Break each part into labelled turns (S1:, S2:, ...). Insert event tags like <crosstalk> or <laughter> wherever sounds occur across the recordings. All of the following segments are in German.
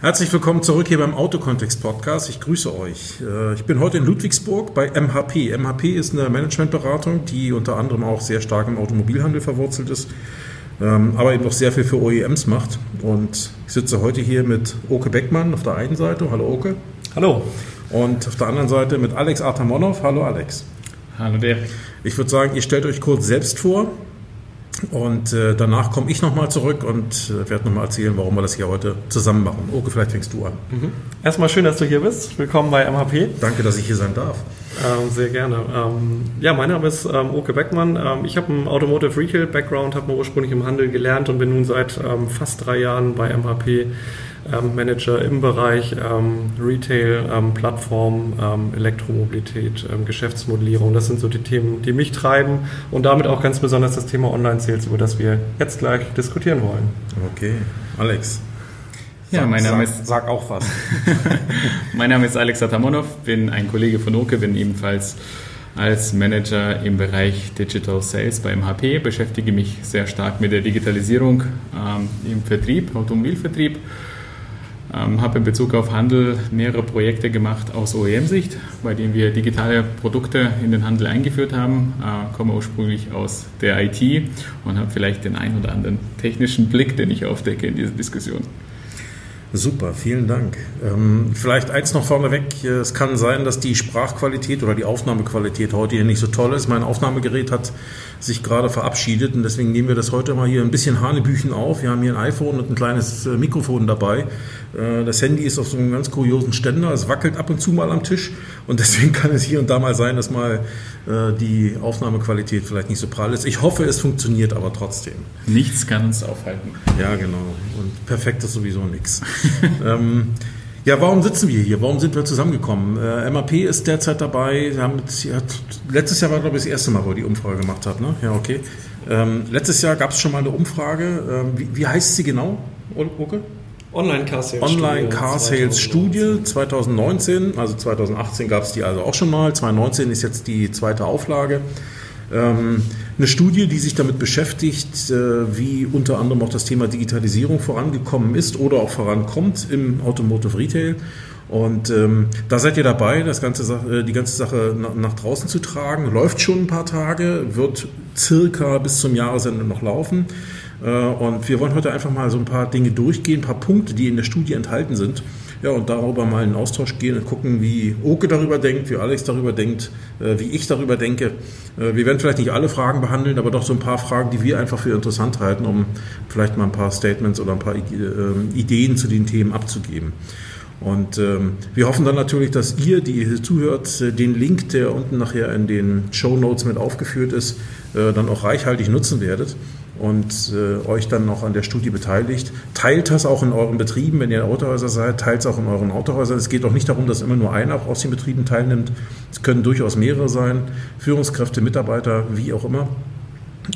S1: Herzlich willkommen zurück hier beim Autokontext Podcast. Ich grüße euch. Äh, ich bin heute in Ludwigsburg bei MHP. MHP ist eine Managementberatung, die unter anderem auch sehr stark im Automobilhandel verwurzelt ist, ähm, aber eben auch sehr viel für OEMs macht. Und ich sitze heute hier mit Oke Beckmann auf der einen Seite. Hallo Oke.
S2: Hallo.
S1: Und auf der anderen Seite mit Alex Artamonov. Hallo Alex.
S2: Hallo Derek.
S1: Ich würde sagen, ihr stellt euch kurz selbst vor und äh, danach komme ich nochmal zurück und äh, werde nochmal erzählen, warum wir das hier heute zusammen machen. Oke, vielleicht fängst du an.
S2: Mhm. Erstmal schön, dass du hier bist. Willkommen bei MHP.
S1: Danke, dass ich hier sein darf.
S2: Ähm, sehr gerne. Ähm, ja, mein Name ist ähm, Oke Beckmann. Ähm, ich habe einen Automotive Retail Background, habe ursprünglich im Handel gelernt und bin nun seit ähm, fast drei Jahren bei MHP Manager im Bereich ähm, Retail, ähm, Plattform, Elektromobilität, Geschäftsmodellierung. Das sind so die Themen, die mich treiben und damit auch ganz besonders das Thema Online-Sales, über das wir jetzt gleich diskutieren wollen.
S1: Okay, Alex.
S3: Ja, mein Name sag, ist. Sag auch was. <laughs> mein Name ist Alex Atamonov, bin ein Kollege von Oke, bin ebenfalls als Manager im Bereich Digital Sales bei MHP, beschäftige mich sehr stark mit der Digitalisierung ähm, im Vertrieb, Automobilvertrieb ähm, habe in Bezug auf Handel mehrere Projekte gemacht aus OEM-Sicht, bei denen wir digitale Produkte in den Handel eingeführt haben. Äh, komme ursprünglich aus der IT und habe vielleicht den einen oder anderen technischen Blick, den ich aufdecke in dieser Diskussion.
S1: Super, vielen Dank. Ähm, vielleicht eins noch vorneweg. Es kann sein, dass die Sprachqualität oder die Aufnahmequalität heute hier nicht so toll ist. Mein Aufnahmegerät hat sich gerade verabschiedet und deswegen nehmen wir das heute mal hier ein bisschen Hanebüchen auf. Wir haben hier ein iPhone und ein kleines äh, Mikrofon dabei. Äh, das Handy ist auf so einem ganz kuriosen Ständer. Es wackelt ab und zu mal am Tisch und deswegen kann es hier und da mal sein, dass mal äh, die Aufnahmequalität vielleicht nicht so prall ist. Ich hoffe, es funktioniert aber trotzdem.
S3: Nichts kann uns aufhalten.
S1: Ja, genau. Und perfekt ist sowieso nichts. <laughs> ähm, ja, warum sitzen wir hier? Warum sind wir zusammengekommen? Äh, MAP ist derzeit dabei. Haben, letztes Jahr war, glaube ich, das erste Mal, wo ihr die Umfrage gemacht habt. Ne? Ja, okay. Ähm, letztes Jahr gab es schon mal eine Umfrage. Ähm, wie, wie, heißt sie genau,
S2: Oke? Online Car Sales
S1: Online Car Sales Studie 2019. Also 2018 gab es die also auch schon mal. 2019 ist jetzt die zweite Auflage. Ähm, eine Studie, die sich damit beschäftigt, äh, wie unter anderem auch das Thema Digitalisierung vorangekommen ist oder auch vorankommt im Automotive Retail. Und ähm, da seid ihr dabei, das ganze, äh, die ganze Sache nach, nach, draußen zu tragen. Läuft schon ein paar Tage, wird circa bis zum Jahresende noch laufen. Äh, und wir wollen heute einfach mal so ein paar Dinge durchgehen, ein paar Punkte, die in der Studie enthalten sind ja, und darüber mal in Austausch gehen und gucken, wie Oke darüber denkt, wie Alex darüber denkt, äh, wie ich darüber denke. Äh, wir werden vielleicht nicht alle Fragen behandeln, aber doch so ein paar Fragen, die wir einfach für interessant halten, um vielleicht mal ein paar Statements oder ein paar ähm, Ideen zu den Themen abzugeben. Und ähm, wir hoffen dann natürlich, dass ihr, die ihr zuhört, äh, den Link, der unten nachher in den Show Notes mit aufgeführt ist, dann auch reichhaltig nutzen werdet und äh, euch dann noch an der Studie beteiligt. Teilt das auch in euren Betrieben, wenn ihr Autohäuser seid, teilt es auch in euren Autohäusern. Es geht auch nicht darum, dass immer nur einer aus den Betrieben teilnimmt. Es können durchaus mehrere sein, Führungskräfte, Mitarbeiter, wie auch immer.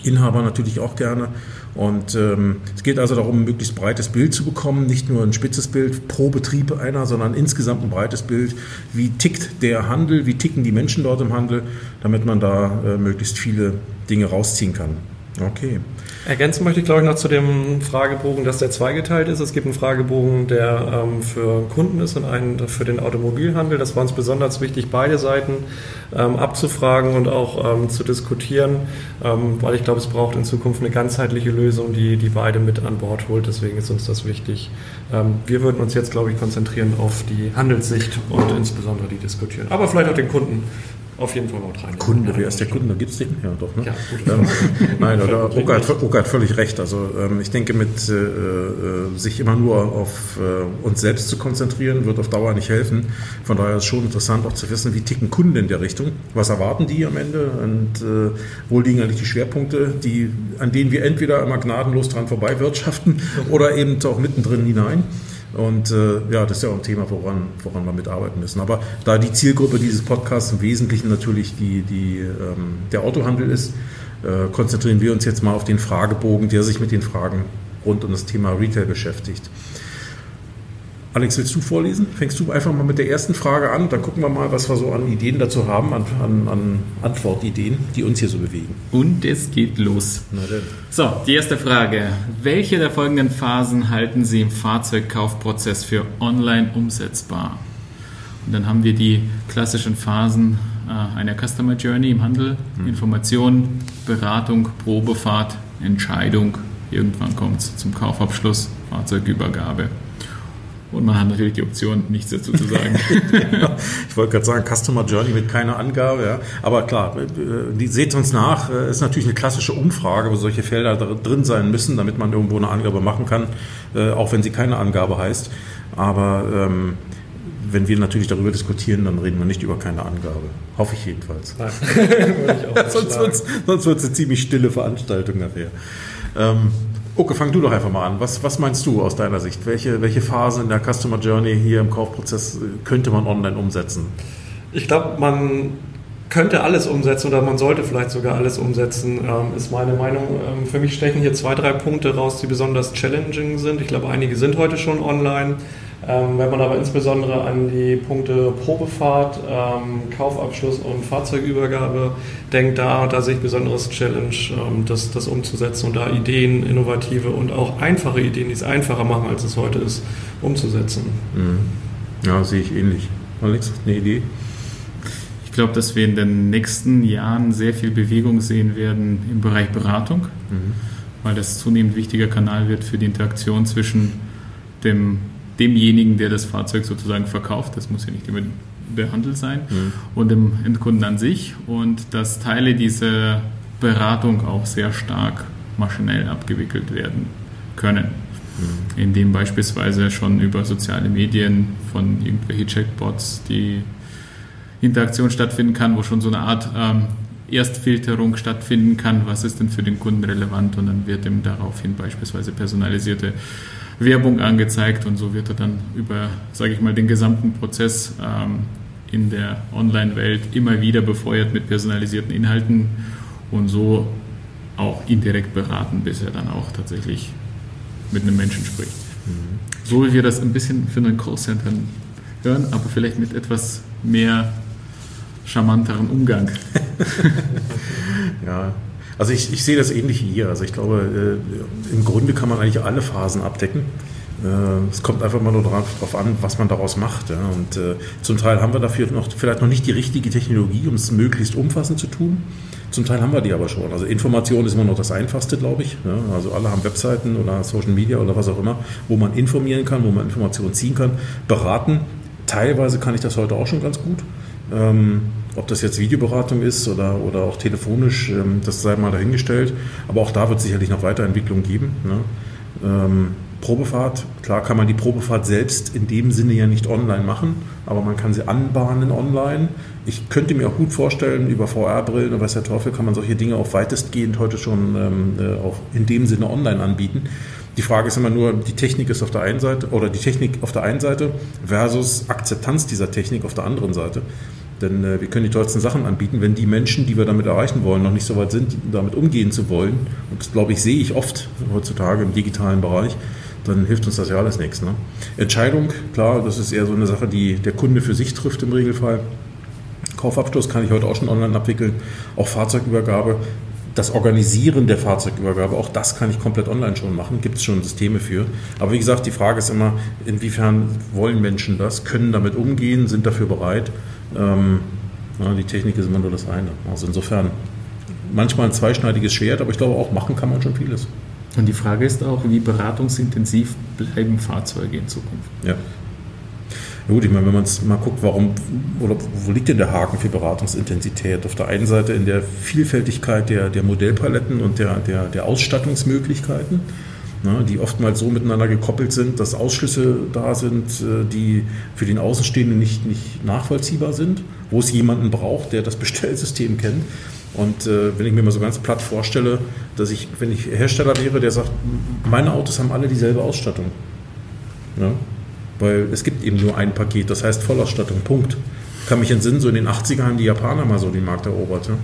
S1: Inhaber natürlich auch gerne. Und ähm, es geht also darum, ein möglichst breites Bild zu bekommen, nicht nur ein spitzes Bild pro Betrieb einer, sondern insgesamt ein breites Bild. Wie tickt der Handel, wie ticken die Menschen dort im Handel, damit man da äh, möglichst viele Dinge rausziehen kann. Okay.
S2: Ergänzen möchte ich, glaube ich, noch zu dem Fragebogen, dass der zweigeteilt ist. Es gibt einen Fragebogen, der ähm, für Kunden ist und einen für den Automobilhandel. Das war uns besonders wichtig, beide Seiten ähm, abzufragen und auch ähm, zu diskutieren, ähm, weil ich glaube, es braucht in Zukunft eine ganzheitliche Lösung, die, die beide mit an Bord holt. Deswegen ist uns das wichtig. Ähm, wir würden uns jetzt, glaube ich, konzentrieren auf die Handelssicht und insbesondere die diskutieren. Aber vielleicht auch den Kunden auf jeden Fall Nord rein.
S1: Kunde, wer ist der Kunde? Gibt es den? Ja, doch. Ne? Ja, ähm, nein, oder Oka hat, Oka hat völlig recht. Also ähm, ich denke, mit äh, äh, sich immer nur auf äh, uns selbst zu konzentrieren, wird auf Dauer nicht helfen. Von daher ist es schon interessant auch zu wissen, wie ticken Kunden in der Richtung. Was erwarten die am Ende? Und äh, wo liegen eigentlich die Schwerpunkte, die, an denen wir entweder immer gnadenlos dran vorbei wirtschaften oder eben auch mittendrin hinein. Und äh, ja, das ist ja auch ein Thema, woran, woran wir mitarbeiten müssen. Aber da die Zielgruppe dieses Podcasts im Wesentlichen natürlich die, die, ähm, der Autohandel ist, äh, konzentrieren wir uns jetzt mal auf den Fragebogen, der sich mit den Fragen rund um das Thema Retail beschäftigt. Alex, willst du vorlesen? Fängst du einfach mal mit der ersten Frage an, dann gucken wir mal, was wir so an Ideen dazu haben, an, an, an Antwortideen, die uns hier so bewegen.
S3: Und es geht los. So, die erste Frage. Welche der folgenden Phasen halten Sie im Fahrzeugkaufprozess für online umsetzbar? Und dann haben wir die klassischen Phasen äh, einer Customer Journey im Handel. Hm. Information, Beratung, Probefahrt, Entscheidung. Irgendwann kommt es zum Kaufabschluss, Fahrzeugübergabe. Und man hat natürlich die Option, nichts dazu zu sagen. <laughs>
S1: ich wollte gerade sagen, Customer Journey mit keiner Angabe. Ja. Aber klar, äh, die seht uns nach, äh, ist natürlich eine klassische Umfrage, wo solche Felder drin sein müssen, damit man irgendwo eine Angabe machen kann, äh, auch wenn sie keine Angabe heißt. Aber ähm, wenn wir natürlich darüber diskutieren, dann reden wir nicht über keine Angabe. Hoffe ich jedenfalls. Nein. <laughs> <laughs> sonst wird es eine ziemlich stille Veranstaltung nachher. Ähm, Okay, fang du doch einfach mal an. Was, was meinst du aus deiner Sicht? Welche, welche Phase in der Customer Journey hier im Kaufprozess könnte man online umsetzen?
S2: Ich glaube, man könnte alles umsetzen oder man sollte vielleicht sogar alles umsetzen, ähm, ist meine Meinung. Ähm, für mich stechen hier zwei, drei Punkte raus, die besonders challenging sind. Ich glaube, einige sind heute schon online. Ähm, wenn man aber insbesondere an die Punkte Probefahrt, ähm, Kaufabschluss und Fahrzeugübergabe denkt, da, da sehe ich besonderes Challenge, ähm, das, das umzusetzen und da Ideen, innovative und auch einfache Ideen, die es einfacher machen, als es heute ist, umzusetzen.
S1: Mhm. Ja, sehe ich ähnlich. Alex, eine Idee?
S3: Ich glaube, dass wir in den nächsten Jahren sehr viel Bewegung sehen werden im Bereich Beratung, mhm. weil das zunehmend wichtiger Kanal wird für die Interaktion zwischen dem demjenigen, der das Fahrzeug sozusagen verkauft, das muss ja nicht immer der Handel sein, mhm. und dem Endkunden an sich und dass Teile dieser Beratung auch sehr stark maschinell abgewickelt werden können. Mhm. Indem beispielsweise schon über soziale Medien von irgendwelchen Checkbots die Interaktion stattfinden kann, wo schon so eine Art ähm, Erstfilterung stattfinden kann, was ist denn für den Kunden relevant und dann wird ihm daraufhin beispielsweise personalisierte Werbung angezeigt und so wird er dann über, sage ich mal, den gesamten Prozess ähm, in der Online-Welt immer wieder befeuert mit personalisierten Inhalten und so auch indirekt beraten, bis er dann auch tatsächlich mit einem Menschen spricht. Mhm. So wie wir das ein bisschen für einen Callcenter hören, aber vielleicht mit etwas mehr charmanteren Umgang. <laughs> <laughs>
S1: ja, also ich, ich sehe das ähnlich wie ihr. Also ich glaube, äh, im Grunde kann man eigentlich alle Phasen abdecken. Äh, es kommt einfach mal nur darauf an, was man daraus macht. Und äh, zum Teil haben wir dafür noch, vielleicht noch nicht die richtige Technologie, um es möglichst umfassend zu tun. Zum Teil haben wir die aber schon. Also Information ist immer noch das Einfachste, glaube ich. Also alle haben Webseiten oder Social Media oder was auch immer, wo man informieren kann, wo man Informationen ziehen kann, beraten. Teilweise kann ich das heute auch schon ganz gut. Ähm, ob das jetzt Videoberatung ist oder, oder auch telefonisch, ähm, das sei mal dahingestellt. Aber auch da wird es sicherlich noch Weiterentwicklung geben. Ne? Ähm, Probefahrt, klar kann man die Probefahrt selbst in dem Sinne ja nicht online machen, aber man kann sie anbahnen online. Ich könnte mir auch gut vorstellen, über VR-Brillen oder weiß der Teufel kann man solche Dinge auch weitestgehend heute schon ähm, äh, auch in dem Sinne online anbieten. Die Frage ist immer nur, die Technik ist auf der einen Seite oder die Technik auf der einen Seite versus Akzeptanz dieser Technik auf der anderen Seite. Denn äh, wir können die tollsten Sachen anbieten, wenn die Menschen, die wir damit erreichen wollen, noch nicht so weit sind, damit umgehen zu wollen. Und das, glaube ich, sehe ich oft heutzutage im digitalen Bereich. Dann hilft uns das ja alles nichts. Ne? Entscheidung, klar, das ist eher so eine Sache, die der Kunde für sich trifft im Regelfall. Kaufabschluss kann ich heute auch schon online abwickeln. Auch Fahrzeugübergabe. Das Organisieren der Fahrzeugübergabe, auch das kann ich komplett online schon machen, gibt es schon Systeme für. Aber wie gesagt, die Frage ist immer, inwiefern wollen Menschen das, können damit umgehen, sind dafür bereit. Ähm, ja, die Technik ist immer nur das eine. Also insofern manchmal ein zweischneidiges Schwert, aber ich glaube auch machen kann man schon vieles.
S3: Und die Frage ist auch, wie beratungsintensiv bleiben Fahrzeuge in Zukunft?
S1: Ja. Gut, ich meine, wenn man mal guckt, warum oder wo liegt denn der Haken für Beratungsintensität? Auf der einen Seite in der Vielfältigkeit der, der Modellpaletten und der, der, der Ausstattungsmöglichkeiten ne, die oftmals so miteinander gekoppelt sind, dass Ausschlüsse da sind, äh, die für den Außenstehenden nicht, nicht nachvollziehbar sind, wo es jemanden braucht, der das <laughs> Bestellsystem kennt. Und äh, wenn ich mir mal so ganz platt vorstelle, dass ich, wenn ich Hersteller wäre, der sagt, meine Autos haben alle dieselbe Ausstattung. Ja? weil es gibt eben nur ein Paket, das heißt Vollausstattung, Punkt. Kann mich entsinnen, so in den 80ern haben die Japaner mal so den Markt erobert. Ja.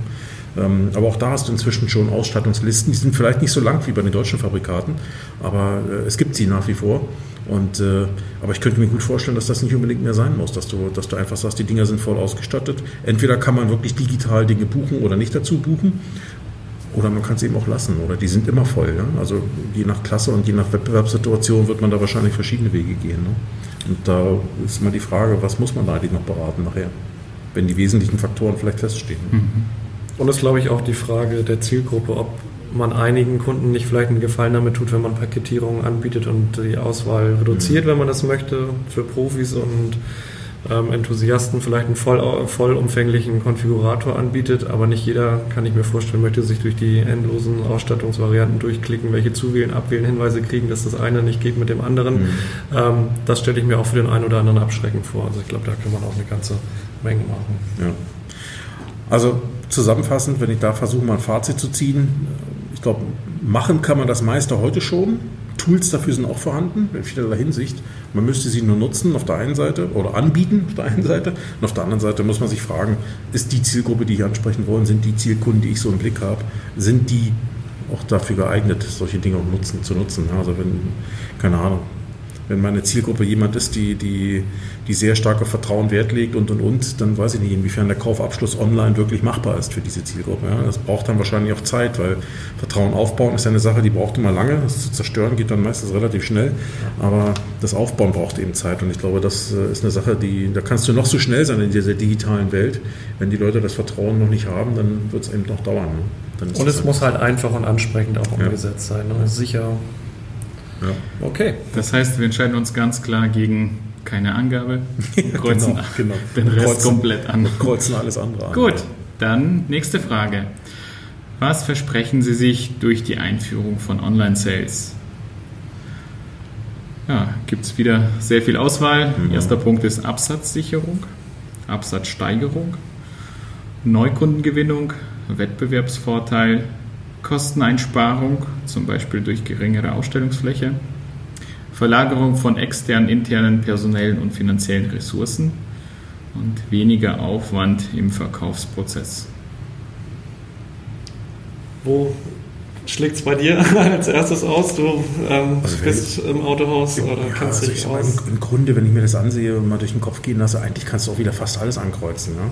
S1: Ähm, aber auch da hast du inzwischen schon Ausstattungslisten, die sind vielleicht nicht so lang wie bei den deutschen Fabrikaten, aber äh, es gibt sie nach wie vor. Und, äh, aber ich könnte mir gut vorstellen, dass das nicht unbedingt mehr sein muss, dass du, dass du einfach sagst, die Dinger sind voll ausgestattet. Entweder kann man wirklich digital Dinge buchen oder nicht dazu buchen. Oder man kann es eben auch lassen. Oder die sind immer voll. Ja? Also je nach Klasse und je nach Wettbewerbssituation wird man da wahrscheinlich verschiedene Wege gehen. Ne? Und da ist mal die Frage, was muss man da eigentlich noch beraten nachher, wenn die wesentlichen Faktoren vielleicht feststehen. Mhm.
S2: Und das ist, glaube ich, auch die Frage der Zielgruppe, ob man einigen Kunden nicht vielleicht einen Gefallen damit tut, wenn man Paketierungen anbietet und die Auswahl reduziert, mhm. wenn man das möchte, für Profis und ähm, Enthusiasten vielleicht einen voll, vollumfänglichen Konfigurator anbietet, aber nicht jeder, kann ich mir vorstellen, möchte sich durch die endlosen Ausstattungsvarianten durchklicken, welche zuwählen, abwählen, Hinweise kriegen, dass das eine nicht geht mit dem anderen. Mhm. Ähm, das stelle ich mir auch für den einen oder anderen abschreckend vor. Also ich glaube, da kann man auch eine ganze Menge machen.
S1: Ja. Also zusammenfassend, wenn ich da versuche, mal ein Fazit zu ziehen, ich glaube, machen kann man das meiste heute schon. Tools dafür sind auch vorhanden, in vielerlei Hinsicht. Man müsste sie nur nutzen auf der einen Seite oder anbieten auf der einen Seite. Und auf der anderen Seite muss man sich fragen, ist die Zielgruppe, die ich ansprechen wollen, sind die Zielkunden, die ich so im Blick habe, sind die auch dafür geeignet, solche Dinge nutzen, zu nutzen. Also wenn, keine Ahnung, wenn meine Zielgruppe jemand ist, die, die, die sehr stark auf Vertrauen Wert legt und und und, dann weiß ich nicht, inwiefern der Kaufabschluss online wirklich machbar ist für diese Zielgruppe. Ja, das braucht dann wahrscheinlich auch Zeit, weil Vertrauen aufbauen ist ja eine Sache, die braucht immer lange. Das zu zerstören geht dann meistens relativ schnell, aber das Aufbauen braucht eben Zeit und ich glaube, das äh, ist eine Sache, die, da kannst du noch so schnell sein in dieser digitalen Welt. Wenn die Leute das Vertrauen noch nicht haben, dann wird es eben noch dauern.
S2: Ne? und es muss halt einfach und ansprechend auch umgesetzt ja. sein. Ne? Sicher
S3: ja. Okay. Das heißt, wir entscheiden uns ganz klar gegen keine Angabe, <laughs> kreuzen genau, genau. <laughs> den Rest kreuzen, komplett an. <laughs>
S1: Kreuzen alles andere
S3: an. Gut, dann nächste Frage. Was versprechen Sie sich durch die Einführung von Online-Sales? Ja, gibt es wieder sehr viel Auswahl. Mhm. Erster Punkt ist Absatzsicherung, Absatzsteigerung, Neukundengewinnung, Wettbewerbsvorteil, Kosteneinsparung, zum Beispiel durch geringere Ausstellungsfläche, Verlagerung von externen, internen personellen und finanziellen Ressourcen und weniger Aufwand im Verkaufsprozess.
S2: Wo schlägt es bei dir <laughs> als erstes aus? Du ähm, also bist ich, im Autohaus
S1: ja, oder kannst also dich aus? Im, Im, Grunde, wenn ich mir das ansehe und mal durch den Kopf gehen lasse, eigentlich kannst du auch wieder fast alles ankreuzen. Ne?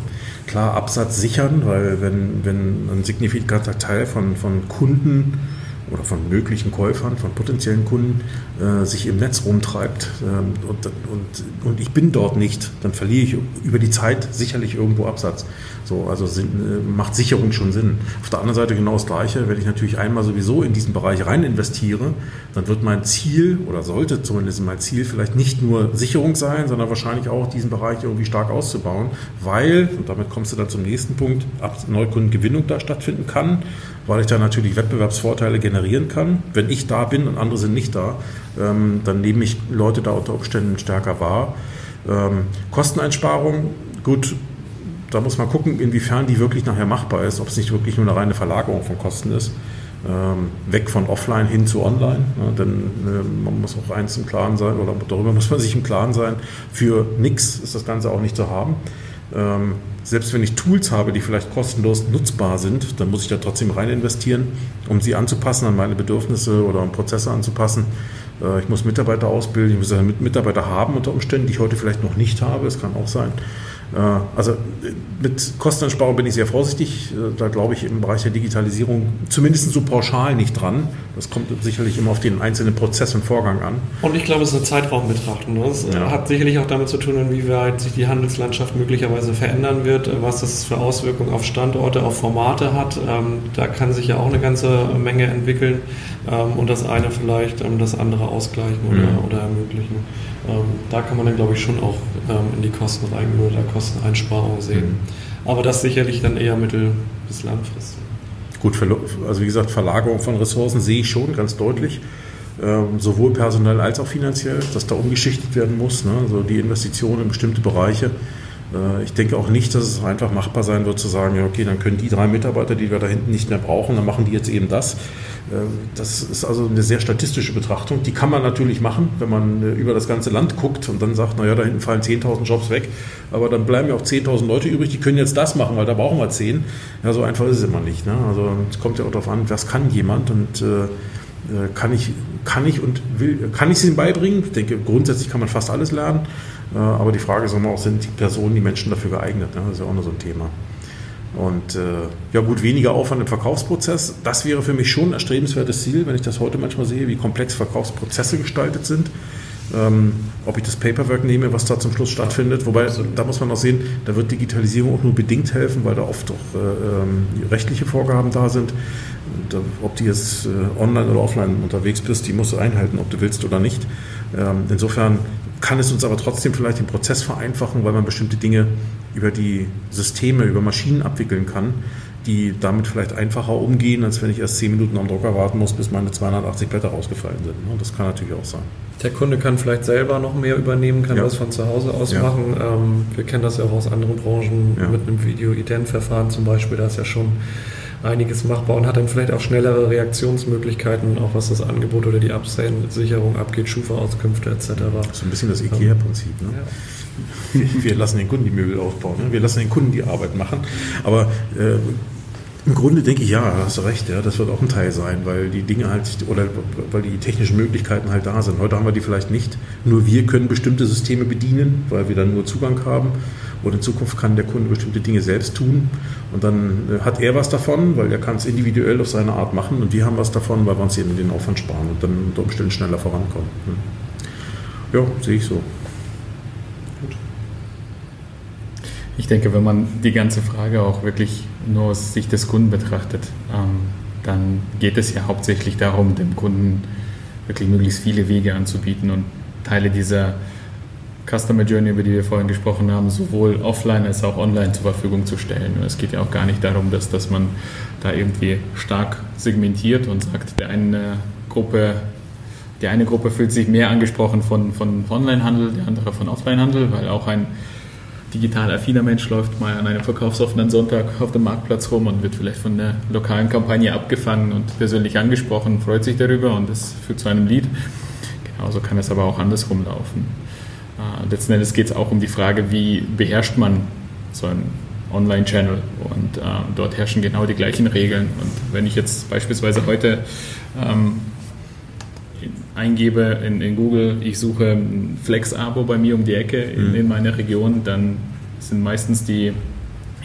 S1: Klar, Absatz sichern, weil wenn, wenn ein signifikanter Teil von, von Kunden oder von möglichen Käufern, von potenziellen Kunden äh, sich im Netz rumtreibt ähm, und, und, und ich bin dort nicht, dann verliere ich über die Zeit sicherlich irgendwo Absatz. So, also sind, äh, macht Sicherung schon Sinn. Auf der anderen Seite genau das Gleiche, wenn ich natürlich einmal sowieso in diesen Bereich rein investiere, dann wird mein Ziel oder sollte zumindest mein Ziel vielleicht nicht nur Sicherung sein, sondern wahrscheinlich auch diesen Bereich irgendwie stark auszubauen, weil, und damit kommst du dann zum nächsten Punkt, Neukundengewinnung da stattfinden kann weil ich da natürlich Wettbewerbsvorteile generieren kann. Wenn ich da bin und andere sind nicht da, ähm, dann nehme ich Leute da unter Umständen stärker wahr. Ähm, Kosteneinsparung, gut, da muss man gucken, inwiefern die wirklich nachher machbar ist, ob es nicht wirklich nur eine reine Verlagerung von Kosten ist. Ähm, weg von offline hin zu online. Ja, denn man muss auch eins im Klaren sein, oder darüber muss man sich im Klaren sein, für nichts ist das Ganze auch nicht zu haben. Selbst wenn ich Tools habe, die vielleicht kostenlos nutzbar sind, dann muss ich da trotzdem rein investieren, um sie anzupassen an meine Bedürfnisse oder um Prozesse anzupassen. Äh, ich muss Mitarbeiter ausbilden, ich muss Mitarbeiter haben unter Umständen, die ich heute vielleicht noch nicht habe. Es kann auch sein. Also mit Kosteneinsparung bin ich sehr vorsichtig. Da glaube ich im Bereich der Digitalisierung zumindest so pauschal nicht dran. Das kommt sicherlich immer auf den einzelnen Prozess und Vorgang an.
S2: Und ich glaube, es ist eine Zeitraumbetrachtung. Das ja. hat sicherlich auch damit zu tun, inwieweit sich die Handelslandschaft möglicherweise verändern wird, was das für Auswirkungen auf Standorte, auf Formate hat. Ähm, da kann sich ja auch eine ganze Menge entwickeln ähm, und das eine vielleicht ähm, das andere ausgleichen oder, mhm. oder ermöglichen. Ähm, da kann man dann, glaube ich, schon auch ähm, in die Kosten reingehen oder Kosteneinsparung sehen. Mhm. Aber das sicherlich dann eher mittel- bis langfristig.
S1: Gut, also wie gesagt, Verlagerung von Ressourcen sehe ich schon ganz deutlich. Ähm, sowohl personell als auch finanziell, dass da umgeschichtet werden muss. Ne? Also die Investitionen in bestimmte Bereiche ich denke auch nicht, dass es einfach machbar sein wird zu sagen, ja, okay, dann können die drei Mitarbeiter, die wir da hinten nicht mehr brauchen, dann machen die jetzt eben das. Äh, das ist also eine sehr statistische Betrachtung. Die kann man natürlich machen, wenn man äh, über das ganze Land guckt und dann sagt, naja, da hinten fallen 10.000 Jobs weg, aber dann bleiben ja auch 10.000 Leute übrig, die können jetzt das machen, weil da brauchen wir 10. Ja, so einfach ist es immer nicht. Ne? Also es kommt ja auch darauf an, was kann jemand und äh, kann ich, kann ich und will, kann ich es ihnen beibringen? Ich denke, grundsätzlich kann man fast alles lernen. Aber die Frage ist immer auch, sind die Personen, die Menschen dafür geeignet? Ne? Das ist ja auch noch so ein Thema. Und äh, ja gut, weniger Aufwand im Verkaufsprozess. Das wäre für mich schon ein erstrebenswertes Ziel, wenn ich das heute manchmal sehe, wie komplex Verkaufsprozesse gestaltet sind. Ähm, ob ich das Paperwork nehme, was da zum Schluss stattfindet. Wobei, da muss man auch sehen, da wird Digitalisierung auch nur bedingt helfen, weil da oft auch äh, ähm, rechtliche Vorgaben da sind. Äh, ob du jetzt äh, online oder offline unterwegs bist, die musst du einhalten, ob du willst oder nicht. Ähm, insofern kann es uns aber trotzdem vielleicht den Prozess vereinfachen, weil man bestimmte Dinge über die Systeme, über Maschinen abwickeln kann, die damit vielleicht einfacher umgehen, als wenn ich erst 10 Minuten am Drucker warten muss, bis meine 280 Blätter rausgefallen sind. Ne? Das kann natürlich auch sein.
S2: Der Kunde kann vielleicht selber noch mehr übernehmen, kann ja. das von zu Hause aus ja. machen. Ähm, wir kennen das ja auch aus anderen Branchen ja. mit einem Video-Ident-Verfahren zum Beispiel. Da ist ja schon einiges machbar und hat dann vielleicht auch schnellere Reaktionsmöglichkeiten, auch was das Angebot oder die Absicherung abgeht, Schufa-Auskünfte etc.
S1: So ein bisschen das IKEA-Prinzip. Ne? Ja. Wir, wir, lassen den Kunden die Möbel aufbauen, ne? wir lassen den Kunden die Arbeit machen. Aber äh, im Grunde denke ich, ja, hast du recht, ja, das wird auch ein Teil sein, weil die Dinge halt, oder weil die technischen Möglichkeiten halt da sind. Heute haben wir die vielleicht nicht. Nur wir können bestimmte Systeme bedienen, weil wir dann nur Zugang haben. Und in Zukunft kann der Kunde bestimmte Dinge selbst tun. Und dann äh, hat er was davon, weil er kann es individuell auf seine Art machen. Und wir haben was davon, weil wir uns eben den Aufwand sparen und dann unter Umständen schneller vorankommen. Hm. Ja, sehe ich so.
S3: Gut. Ich denke, wenn man die ganze Frage auch wirklich nur aus Sicht des Kunden betrachtet, ähm, dann geht es ja hauptsächlich darum, dem Kunden wirklich möglichst viele Wege anzubieten und Teile dieser Customer Journey, über die wir vorhin gesprochen haben, sowohl offline als auch online zur Verfügung zu stellen. Und es geht ja auch gar nicht darum, dass, dass man da irgendwie stark segmentiert und sagt, der eine Gruppe, die eine Gruppe fühlt sich mehr angesprochen von, von Onlinehandel, der andere von Offlinehandel, weil auch ein digital affiner Mensch läuft mal an einem verkaufsoffenen Sonntag auf dem Marktplatz rum und wird vielleicht von der lokalen Kampagne abgefangen und persönlich angesprochen, freut sich darüber und das führt zu einem Lied. Genauso kann es aber auch andersrum laufen. Äh, letzten Endes geht es auch um die Frage, wie beherrscht man so einen Online-Channel und äh, dort herrschen genau die gleichen Regeln. Und wenn ich jetzt beispielsweise heute ähm, eingebe in, in, Google, ich suche ein Flex-Abo bei mir um die Ecke in, mhm. in meiner Region, dann sind meistens die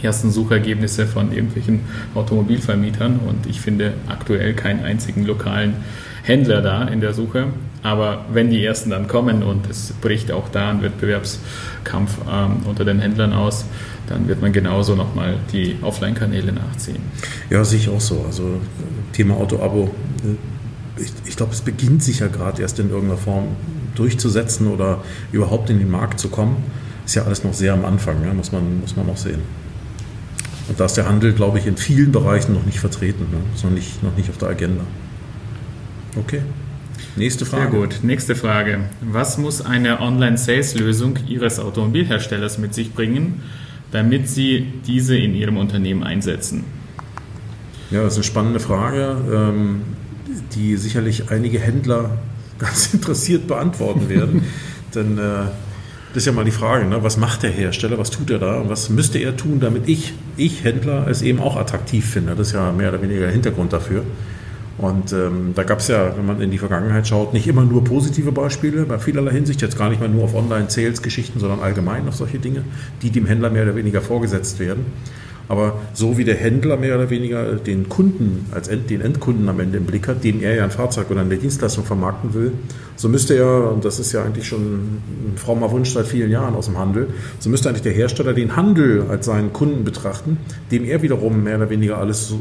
S3: ersten Suchergebnisse von irgendwelchen Automobilvermietern und ich finde aktuell keinen einzigen lokalen Händler da in der Suche. Aber wenn die ersten dann kommen und es bricht auch da ein Wettbewerbskampf ähm, unter den Händlern aus, dann wird man genauso nochmal die Offline-Kanäle nachziehen.
S1: Ja, sehe ich auch so. Also Thema Auto-Abo, äh, ich, ich glaube, es beginnt sich ja gerade erst in irgendeiner Form durchzusetzen oder überhaupt in den Markt zu kommen. Ist ja alles noch sehr am Anfang, ja, muss, man, muss man noch sehen. Und da ist der Handel, glaube ich, in vielen Bereichen noch nicht vertreten, ne? ist noch nicht, noch nicht auf der Agenda. Okay. Nächste Frage.
S3: Sehr gut. Nächste Frage. Was muss eine Online-Sales-Lösung Ihres Automobilherstellers mit sich bringen, damit Sie diese in Ihrem Unternehmen einsetzen?
S1: Ja, das ist eine spannende Frage, ähm, die sicherlich einige Händler <laughs> ganz interessiert beantworten werden. <laughs> Denn äh, das ist ja mal die Frage, ne? was macht der Hersteller, was tut er da und was müsste er tun, damit ich, ich Händler, es eben auch attraktiv finde. Das ist ja mehr oder weniger der Hintergrund dafür. Und ähm, da gab es ja, wenn man in die Vergangenheit schaut, nicht immer nur positive Beispiele, bei vielerlei Hinsicht, jetzt gar nicht mal nur auf Online-Sales-Geschichten, sondern allgemein auf solche Dinge, die dem Händler mehr oder weniger vorgesetzt werden. Aber so wie der Händler mehr oder weniger den Kunden, als End, den Endkunden am Ende im Blick hat, dem er ja ein Fahrzeug oder eine Dienstleistung vermarkten will, so müsste er, und das ist ja eigentlich schon ein frommer Wunsch seit vielen Jahren aus dem Handel, so müsste eigentlich der Hersteller den Handel als seinen Kunden betrachten, dem er wiederum mehr oder weniger alles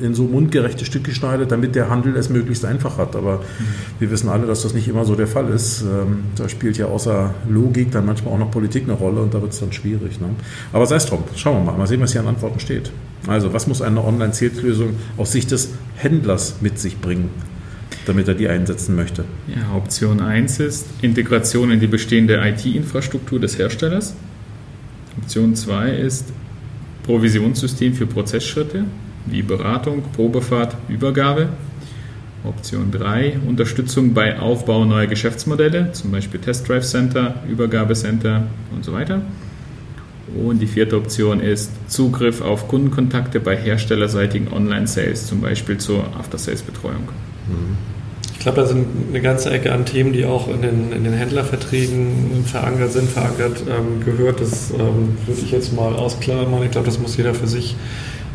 S1: in so mundgerechte Stücke schneidet, damit der Handel es möglichst einfach hat. Aber mhm. wir wissen alle, dass das nicht immer so der Fall ist. Ähm, da spielt ja außer Logik dann manchmal auch noch Politik eine Rolle und da wird es dann schwierig. Ne? Aber sei es drum, schauen wir mal, mal sehen, was hier an Antworten steht. Also, was muss eine Online-Sales-Lösung aus Sicht des Händlers mit sich bringen? Damit er die einsetzen möchte.
S3: Ja, Option 1 ist Integration in die bestehende IT-Infrastruktur des Herstellers. Option 2 ist Provisionssystem für Prozessschritte wie Beratung, Probefahrt, Übergabe. Option 3, Unterstützung bei Aufbau neuer Geschäftsmodelle, zum Beispiel Test Drive Center, Übergabecenter und so weiter. Und die vierte Option ist Zugriff auf Kundenkontakte bei herstellerseitigen Online-Sales, zum Beispiel zur After-Sales-Betreuung.
S2: Ich glaube, da sind eine ganze Ecke an Themen, die auch in den, in den Händlerverträgen verankert sind, verankert ähm, gehört. Das ähm, würde ich jetzt mal ausklammern. Ich glaube, das muss jeder für sich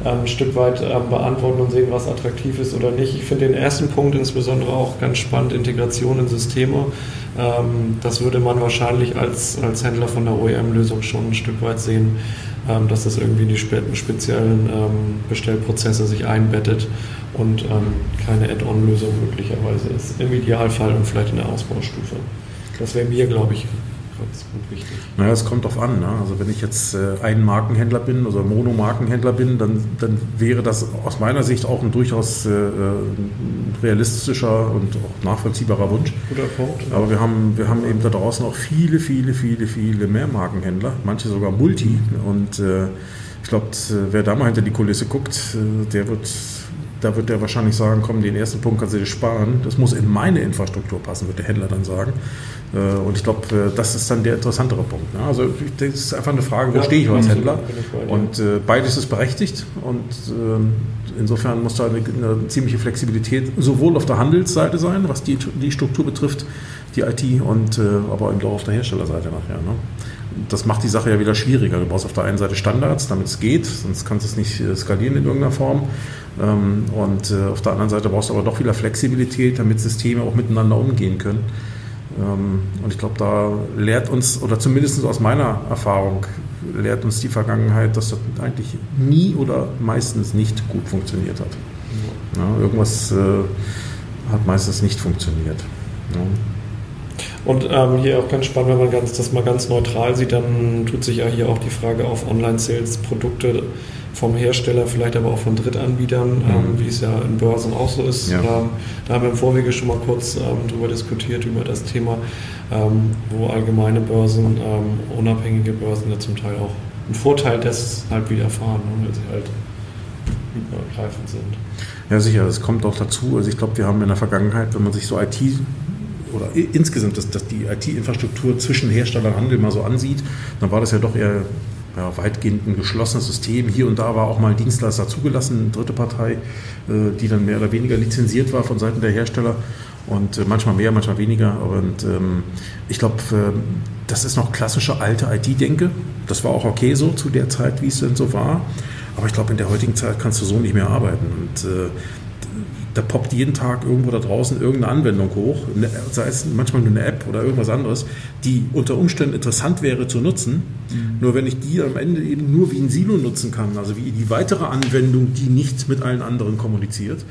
S2: ähm, ein Stück weit ähm, beantworten und sehen, was attraktiv ist oder nicht. Ich finde den ersten Punkt insbesondere auch ganz spannend, Integration in Systeme. Ähm, das würde man wahrscheinlich als, als Händler von der OEM-Lösung schon ein Stück weit sehen, ähm, dass das irgendwie in die speziellen ähm, Bestellprozesse sich einbettet und keine Add-on-Lösung möglicherweise ist. Im Idealfall und vielleicht in der Ausbaustufe. Das wäre mir, glaube ich,
S1: ganz gut wichtig. Naja, es kommt drauf an. Ne? Also wenn ich jetzt äh, ein Markenhändler bin, also Monomarkenhändler bin, dann, dann wäre das aus meiner Sicht auch ein durchaus äh, äh realistischer und auch nachvollziehbarer Wunsch. Guter Punkt. Aber wir haben, wir haben eben da draußen auch viele, viele, viele, viele Mehrmarkenhändler, manche sogar Multi. Und äh, ich glaube, wer da mal hinter die Kulisse guckt, äh, der wird da wird der wahrscheinlich sagen, komm, den ersten Punkt kannst du dir sparen. Das muss in meine Infrastruktur passen, wird der Händler dann sagen. Äh, und ich glaube, äh, das ist dann der interessantere Punkt. Ne? Also das ist einfach eine Frage, wo ja, stehe ich als Händler? Und äh, beides ist berechtigt. Und ähm, insofern muss da eine, eine, ziemliche Flexibilität sowohl auf der Handelsseite sein, was die, die Struktur betrifft, die IT, und aber eben auch auf der Herstellerseite nachher. Ne? Das macht die Sache ja wieder schwieriger. Du brauchst auf der einen Seite Standards, damit es geht, sonst kannst du es nicht skalieren in irgendeiner Form. Ähm, und auf der anderen Seite brauchst du aber doch wieder Flexibilität, damit Systeme auch miteinander umgehen können. Ähm, und ich glaube, da lehrt uns, oder zumindest aus meiner Erfahrung, lehrt uns die Vergangenheit, dass das eigentlich nie oder meistens nicht gut funktioniert hat. Ja, irgendwas äh, hat meistens nicht funktioniert. Ja.
S2: Und ähm, hier auch ganz spannend, wenn man ganz, das mal ganz neutral sieht, dann tut sich ja hier auch die Frage auf Online-Sales-Produkte vom Hersteller, vielleicht aber auch von Drittanbietern, mhm. ähm, wie es ja in Börsen auch so ist. Ja. Ähm, da haben wir im Vorwege schon mal kurz ähm, darüber diskutiert, über das Thema, ähm, wo allgemeine Börsen, ähm, unabhängige Börsen ja zum Teil auch einen Vorteil deshalb widerfahren, ne, weil sie halt übergreifend sind.
S1: Ja, sicher, das kommt auch dazu. Also ich glaube, wir haben in der Vergangenheit, wenn man sich so IT oder insgesamt dass, dass die IT-Infrastruktur zwischen Hersteller und Handel mal so ansieht, dann war das ja doch eher ja, weitgehend ein geschlossenes System. Hier und da war auch mal ein Dienstleister zugelassen, eine dritte Partei, äh, die dann mehr oder weniger lizenziert war von Seiten der Hersteller. Und äh, manchmal mehr, manchmal weniger. Und ähm, ich glaube, äh, das ist noch klassische alte IT-Denke. Das war auch okay so zu der Zeit, wie es denn so war. Aber ich glaube, in der heutigen Zeit kannst du so nicht mehr arbeiten. Und da poppt jeden Tag irgendwo da draußen irgendeine Anwendung hoch, sei es manchmal nur eine App oder irgendwas anderes, die unter Umständen interessant wäre zu nutzen. Mhm. Nur wenn ich die am Ende eben nur wie ein Silo nutzen kann, also wie die weitere Anwendung, die nicht mit allen anderen kommuniziert,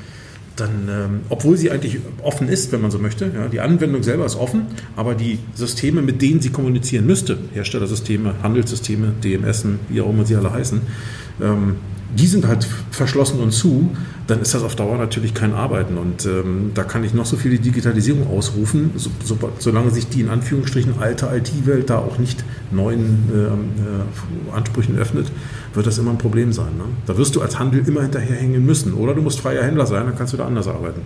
S1: dann, ähm, obwohl sie eigentlich offen ist, wenn man so möchte, ja, die Anwendung selber ist offen, aber die Systeme, mit denen sie kommunizieren müsste, Herstellersysteme, Handelssysteme, DMS, wie auch immer sie alle heißen, ähm, die sind halt verschlossen und zu, dann ist das auf Dauer natürlich kein Arbeiten. Und ähm, da kann ich noch so viel Digitalisierung ausrufen, so, so, solange sich die in Anführungsstrichen alte IT-Welt da auch nicht neuen äh, äh, Ansprüchen öffnet, wird das immer ein Problem sein. Ne? Da wirst du als Handel immer hinterherhängen müssen. Oder du musst freier Händler sein, dann kannst du da anders arbeiten.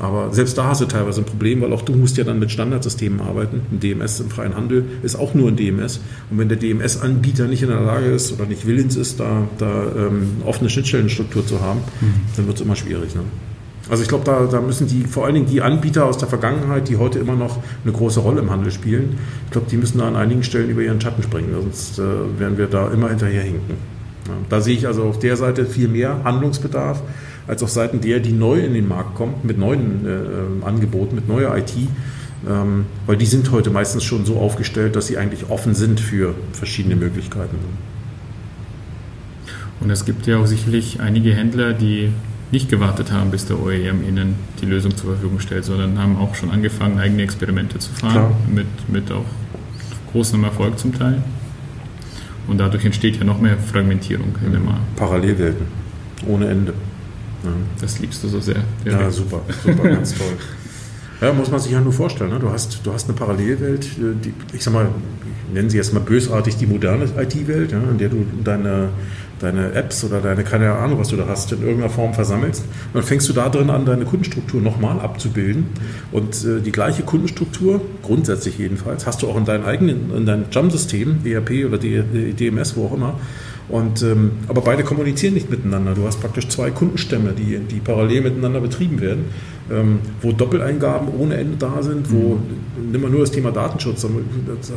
S1: Aber selbst da hast du teilweise ein Problem, weil auch du musst ja dann mit Standardsystemen arbeiten. Ein DMS im freien Handel ist auch nur ein DMS. Und wenn der DMS-Anbieter nicht in der Lage ist oder nicht willens ist, da, da ähm, offene Schnittstellenstruktur zu haben, mhm. dann wird es immer schwierig. Ne? Also ich glaube, da, da müssen die, vor allen Dingen die Anbieter aus der Vergangenheit, die heute immer noch eine große Rolle im Handel spielen, ich glaube, die müssen da an einigen Stellen über ihren Schatten springen, sonst äh, werden wir da immer hinterherhinken. Ja, da sehe ich also auf der Seite viel mehr Handlungsbedarf als auf Seiten der, die neu in den Markt kommt, mit neuen äh, Angeboten, mit neuer IT. Ähm, weil die sind heute meistens schon so aufgestellt, dass sie eigentlich offen sind für verschiedene Möglichkeiten.
S3: Und es gibt ja auch sicherlich einige Händler, die nicht gewartet haben, bis der OEM ihnen die Lösung zur Verfügung stellt, sondern haben auch schon angefangen, eigene Experimente zu fahren, mit, mit auch großem Erfolg zum Teil. Und dadurch entsteht ja noch mehr Fragmentierung in dem Markt.
S1: Parallelwelten, ohne Ende.
S3: Ja. Das liebst du so sehr.
S1: Ja, super, super, ganz <laughs> toll. Ja, muss man sich ja nur vorstellen. Ne? Du, hast, du hast eine Parallelwelt, äh, die, ich sag mal, nennen sie jetzt mal bösartig die moderne IT-Welt, ja, in der du deine, deine Apps oder deine, keine Ahnung, was du da hast, in irgendeiner Form versammelst. Und dann fängst du da drin an, deine Kundenstruktur nochmal abzubilden. Und äh, die gleiche Kundenstruktur, grundsätzlich jedenfalls, hast du auch in deinem eigenen, in deinem JAM-System, ERP oder DMS, wo auch immer. Und, ähm, aber beide kommunizieren nicht miteinander. Du hast praktisch zwei Kundenstämme, die, die parallel miteinander betrieben werden, ähm, wo Doppeleingaben ohne Ende da sind, wo, mhm. nimm mal nur das Thema Datenschutz, da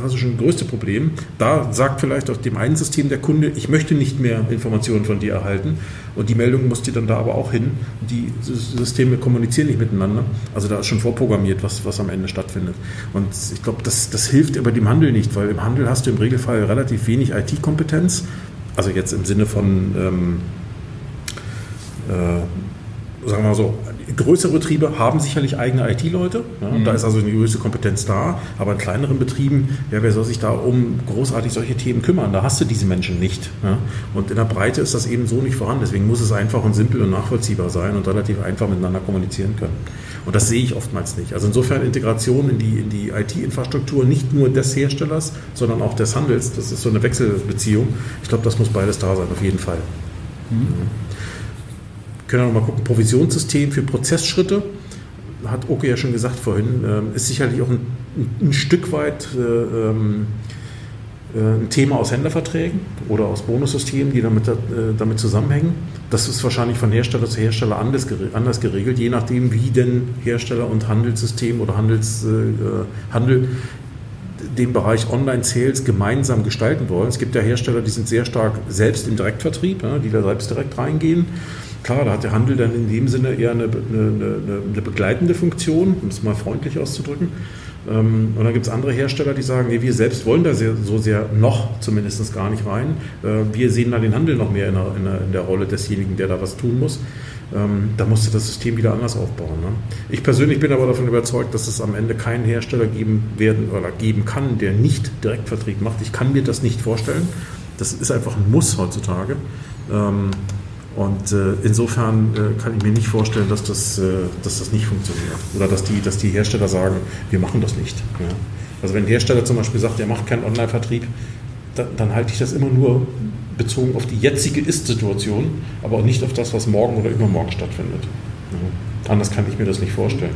S1: hast du schon ein größtes Problem. Da sagt vielleicht auf dem einen System der Kunde, ich möchte nicht mehr Informationen von dir erhalten und die Meldung muss dir dann da aber auch hin. Die Systeme kommunizieren nicht miteinander. Also da ist schon vorprogrammiert, was, was am Ende stattfindet. Und ich glaube, das, das hilft aber dem Handel nicht, weil im Handel hast du im Regelfall relativ wenig IT-Kompetenz also jetzt im Sinne von, ähm, äh, sagen wir mal so, größere Betriebe haben sicherlich eigene IT-Leute. Ja, mhm. Da ist also eine gewisse Kompetenz da. Aber in kleineren Betrieben, ja, wer soll sich da um großartig solche Themen kümmern? Da hast du diese Menschen nicht. Ja. Und in der Breite ist das eben so nicht vorhanden. Deswegen muss es einfach und simpel und nachvollziehbar sein und relativ einfach miteinander kommunizieren können. Und das sehe ich oftmals nicht. Also insofern Integration in die, in die IT-Infrastruktur nicht nur des Herstellers, sondern auch des Handels. Das ist so eine Wechselbeziehung. Ich glaube, das muss beides da sein, auf jeden Fall. Mhm. Können wir noch mal gucken, Provisionssystem für Prozessschritte hat Oke ja schon gesagt vorhin, ähm, ist sicherlich auch ein, ein Stück weit äh, ähm, äh, ein Thema aus Händlerverträgen oder aus Bonussystemen, die damit, äh, damit zusammenhängen. Das ist wahrscheinlich von Hersteller zu Hersteller anders, anders geregelt, je nachdem, wie denn Hersteller und Handelssystem oder Handels, äh, Handel den Bereich Online-Sales gemeinsam gestalten wollen. Es gibt ja Hersteller, die sind sehr stark selbst im Direktvertrieb, die da selbst direkt reingehen. Klar, da hat der Handel dann in dem Sinne eher eine, eine, eine begleitende Funktion, um es mal freundlich auszudrücken. Ähm, und dann gibt es andere Hersteller, die sagen, nee, wir selbst wollen da sehr, so sehr noch zumindest gar nicht rein. Äh, wir sehen da den Handel noch mehr in der, in der, in der Rolle desjenigen, der da was tun muss. Ähm, da musste das System wieder anders aufbauen. Ne? Ich persönlich bin aber davon überzeugt, dass es am Ende keinen Hersteller geben werden oder geben kann, der nicht Direktvertrieb macht. Ich kann mir das nicht vorstellen. Das ist einfach ein Muss heutzutage. Ähm, und äh, insofern äh, kann ich mir nicht vorstellen, dass das, äh, dass das nicht funktioniert. Oder dass die, dass die Hersteller sagen, wir machen das nicht. Ja. Also wenn ein Hersteller zum Beispiel sagt, er macht keinen Online-Vertrieb, dann, dann, halte ich das immer nur bezogen auf die jetzige Ist-Situation, aber auch nicht auf das, was morgen oder übermorgen stattfindet. Ja. Anders kann ich mir das nicht vorstellen.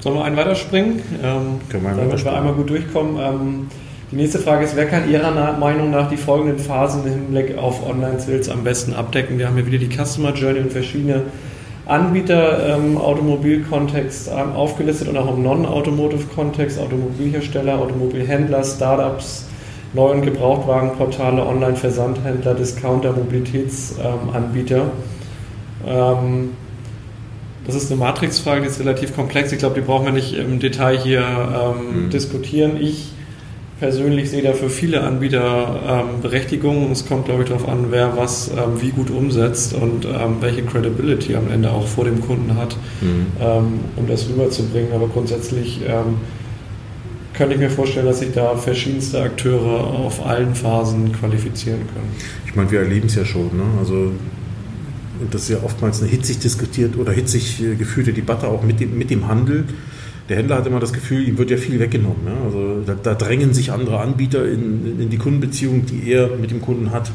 S2: Sollen wir einen weiterspringen? Ähm, Können wir damit wir einmal gut durchkommen. Ähm, die nächste Frage ist, wer kann Ihrer Meinung nach die folgenden Phasen im Hinblick auf Online-Sales am besten abdecken? Wir haben hier wieder die Customer Journey und verschiedene Anbieter im Automobilkontext ähm, aufgelistet und auch im Non-Automotive-Kontext, Automobilhersteller, Automobilhändler, Startups, Neu- und Gebrauchtwagenportale, Online-Versandhändler, Discounter, Mobilitätsanbieter. Ähm, das ist eine Matrixfrage, die ist relativ komplex. Ich glaube, die brauchen wir nicht im Detail hier ähm, mhm. diskutieren. Ich persönlich sehe da für viele Anbieter ähm, Berechtigung. Es kommt, glaube ich, darauf an, wer was ähm, wie gut umsetzt und ähm, welche Credibility am Ende auch vor dem Kunden hat, mhm. Ähm, um das rüberzubringen. Aber grundsätzlich ähm, könnte ich mir vorstellen, dass sich da verschiedenste Akteure auf allen Phasen qualifizieren können.
S1: Ich meine, wir erleben es ja schon. Ne? Also das ist ja oftmals eine hitzig diskutiert oder hitzig äh, geführte Debatte auch mit dem, mit dem Handel der Händler hat immer das Gefühl, ihm wird ja viel weggenommen. Ne? Also da, da, drängen sich andere Anbieter in, in, die Kundenbeziehung, die er mit dem Kunden hat.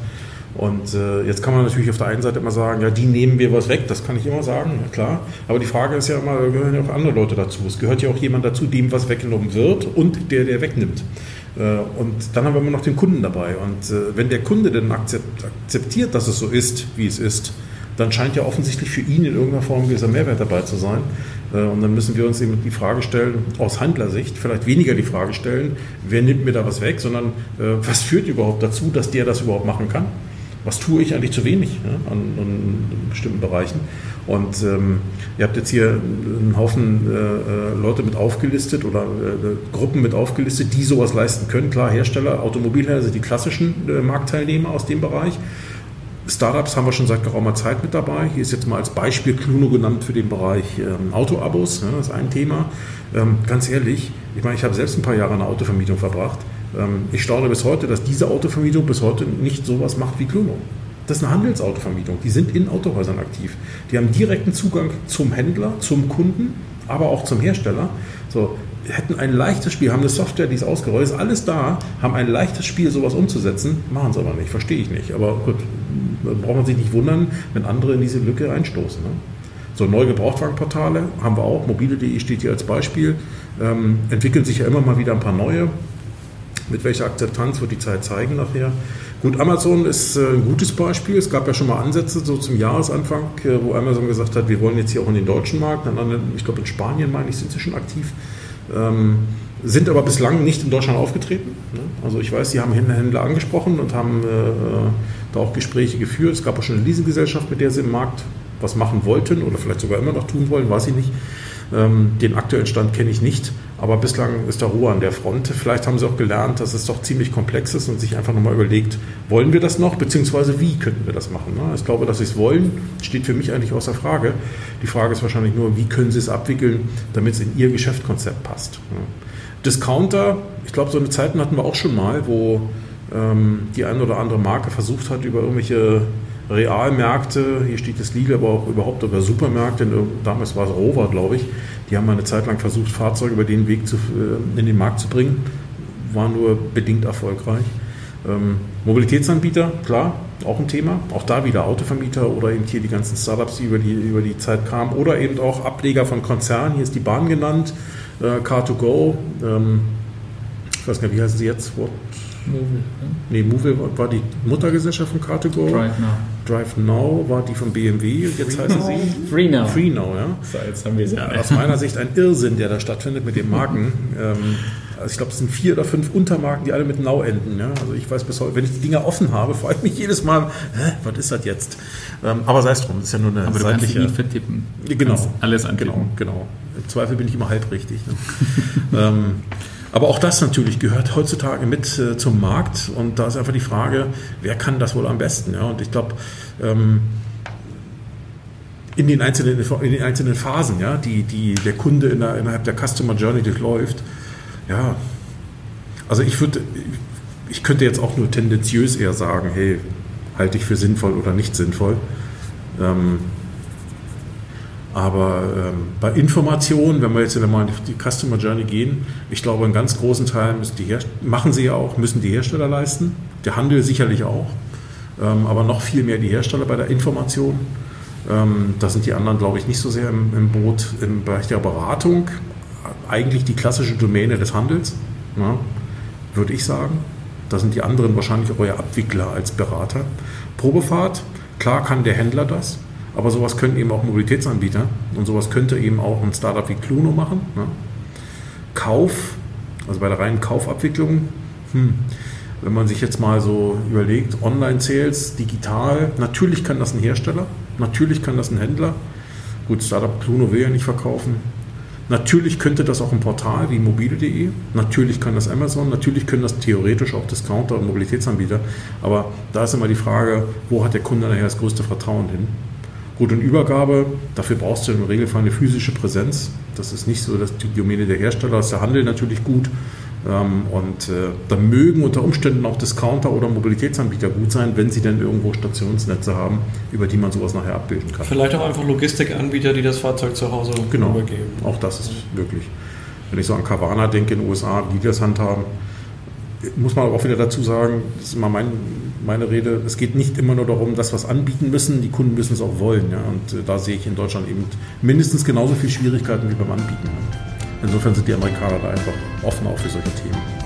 S1: Und äh, jetzt kann man natürlich auf der einen Seite immer sagen, ja, die nehmen mir was weg, das kann ich immer sagen, ja, klar. Aber die Frage ist ja immer, gehören ja auch andere Leute dazu. Es gehört ja auch jemand dazu, dem was weggenommen wird und der, der wegnimmt. Äh, und dann haben wir immer noch den Kunden dabei. Und äh, wenn der Kunde dann akzeptiert, dass es so ist, wie es ist, dann scheint ja offensichtlich für ihn in irgendeiner Form dieser Mehrwert dabei zu sein. Äh, und dann müssen wir uns eben die Frage stellen, aus Handlersicht, vielleicht weniger die Frage stellen, wer nimmt mir da was weg, sondern äh, was führt überhaupt dazu, dass der das überhaupt machen kann? Was tue ich eigentlich zu wenig ja, an, an, bestimmten Bereichen? Und ähm, ihr habt jetzt hier einen Haufen äh, äh Leute mit aufgelistet oder äh, Gruppen mit aufgelistet, die sowas leisten können. Klar, Hersteller, Automobilhersteller sind die klassischen äh, Marktteilnehmer aus dem Bereich. Startups haben wir schon seit geraumer Zeit mit dabei. Hier ist jetzt mal als Beispiel Cluno genannt für den Bereich ähm, Autoabos. Ja, das ist ein Thema. Ähm, ganz ehrlich, ich meine, ich habe selbst ein paar Jahre in der Autovermietung verbracht. Ähm, ich staune bis heute, dass diese Autovermietung bis heute nicht sowas macht wie Cluno. Das ist eine Handelsautovermietung. Die sind in Autohäusern aktiv. Die haben direkten Zugang zum Händler, zum Kunden, aber auch zum Hersteller. So, hätten ein leichtes Spiel, haben eine Software, die ist ausgerollt, ist alles da, haben ein leichtes Spiel, sowas umzusetzen, machen sie aber nicht, verstehe ich nicht. Aber gut, braucht man sich nicht wundern, wenn andere in diese Lücke reinstoßen. Ne? So neue Gebrauchtwagenportale haben wir auch, mobile.de steht hier als Beispiel, ähm, entwickeln sich ja immer mal wieder ein paar neue. Mit welcher Akzeptanz wird die Zeit zeigen nachher. Gut, Amazon ist äh, ein gutes Beispiel. Es gab ja schon mal Ansätze so zum Jahresanfang, äh, wo Amazon gesagt hat, wir wollen jetzt hier auch in den deutschen Markt. ich glaube in Spanien, meine ich, sind sie schon aktiv. Ähm, sind aber bislang nicht in Deutschland aufgetreten. Ne? Also ich weiß, sie haben Händler angesprochen und haben äh, da auch Gespräche geführt. Es gab auch schon eine Leasinggesellschaft, mit der sie im Markt was machen wollten oder vielleicht sogar immer noch tun wollen, weiß ich nicht. Ähm, den aktuellen Stand kenne ich nicht, aber bislang ist da Ruhe an der Front. Vielleicht haben sie auch gelernt, dass es doch ziemlich komplex ist und sich einfach nochmal überlegt, wollen wir das noch, beziehungsweise wie könnten wir das machen. Ne? Ich glaube, dass sie es wollen, steht für mich eigentlich außer Frage. Die Frage ist wahrscheinlich nur, wie können sie es abwickeln, damit es in ihr Geschäftskonzept passt. Discounter, ich glaube, so eine Zeiten hatten wir auch schon mal, wo ähm, die eine oder andere Marke versucht hat, über irgendwelche Realmärkte, hier steht das Lidl, aber auch überhaupt über Supermärkte, damals war es Rover, glaube ich, die haben eine Zeit lang versucht, Fahrzeuge über den Weg zu, äh, in den Markt zu bringen, war nur bedingt erfolgreich. Ähm, Mobilitätsanbieter, klar, auch ein Thema. Auch da wieder Autovermieter oder eben hier die ganzen Startups, die über die, über die Zeit kamen. Oder eben auch Ableger von Konzernen. Hier ist die Bahn genannt, äh, Car2Go. Ähm, ich weiß gar nicht, wie heißen sie jetzt? What? Movil. Ne? Nee, Movil war die Muttergesellschaft von Car2Go.
S3: Drive Now.
S1: Drive Now war die von BMW. Jetzt heißt sie
S3: Free Now.
S1: Free Now, ja.
S3: So, jetzt haben wir sie.
S1: Ja, aus meiner Sicht ein Irrsinn, der da stattfindet mit den Marken. ähm, also ich glaube, es sind vier oder fünf Untermarken, die alle mit Now enden. Ja? Also ich weiß bis heute, wenn ich die Dinger offen habe, <laughs> freue ich mich jedes Mal, hä, was ist das jetzt? Ähm, aber sei es drum, das ist ja nur eine
S3: aber
S1: seitliche...
S3: Du kannst vertippen.
S1: Genau.
S3: alles antippen.
S1: Genau, genau. Im Zweifel bin ich immer halb richtig. Ne? <laughs> ähm, aber auch das natürlich gehört heutzutage mit äh, zum Markt und da ist einfach die Frage, wer kann das wohl am besten? Ja? Und ich glaube, ähm, in den einzelnen, in den einzelnen Phasen, ja, die, die der Kunde in der, innerhalb der Customer Journey durchläuft, ja, also ich würde, ich könnte jetzt auch nur tendenziös eher sagen, hey, halte ich für sinnvoll oder nicht sinnvoll. Ähm, aber ähm, bei Informationen, wenn wir jetzt mal die Customer Journey gehen, ich glaube, einen ganz großen Teil müssen die machen sie ja auch, müssen die Hersteller leisten. Der Handel sicherlich auch. Ähm, aber noch viel mehr die Hersteller bei der Information. Ähm, da sind die anderen, glaube ich, nicht so sehr im, im, Boot. Im Bereich der Beratung eigentlich die klassische Domäne des Handels, ne, würde ich sagen. Da sind die anderen wahrscheinlich auch eher Abwickler als Berater. Probefahrt, klar kann der Händler das. Aber sowas können eben auch Mobilitätsanbieter und sowas könnte eben auch ein Startup wie Cluno machen. Ne? Kauf, also bei der reinen Kaufabwicklung, hm, wenn man sich jetzt mal so überlegt, Online-Sales, digital, natürlich kann das ein Hersteller, natürlich kann das ein Händler. Gut, Startup Cluno will ja nicht verkaufen. Natürlich könnte das auch ein Portal wie mobile.de, natürlich kann das Amazon, natürlich können das theoretisch auch Discounter und Mobilitätsanbieter, aber da ist immer die Frage, wo hat der Kunde nachher das größte Vertrauen hin? Gut, und Übergabe, dafür brauchst du im Regelfall eine physische Präsenz. Das ist nicht so dass die Domäne der Hersteller, ist der Handel natürlich gut. Ähm, und äh, da mögen unter Umständen auch Discounter oder Mobilitätsanbieter gut sein, wenn sie denn irgendwo Stationsnetze haben, über die man sowas nachher abbilden kann.
S2: Vielleicht auch einfach Logistikanbieter, die das Fahrzeug zu Hause
S1: genau. übergeben. Auch das ist möglich. Wenn ich so an Carvana denke in den USA, die das handhaben, muss man auch wieder dazu sagen, das ist immer mein, meine Rede, es geht nicht immer nur darum, dass wir es anbieten müssen, die Kunden müssen es auch wollen. Ja? Und äh, da sehe ich in Deutschland eben mindestens genauso viele Schwierigkeiten wie beim Anbieten. Insofern sind die Amerikaner da einfach offen auch für solche Themen.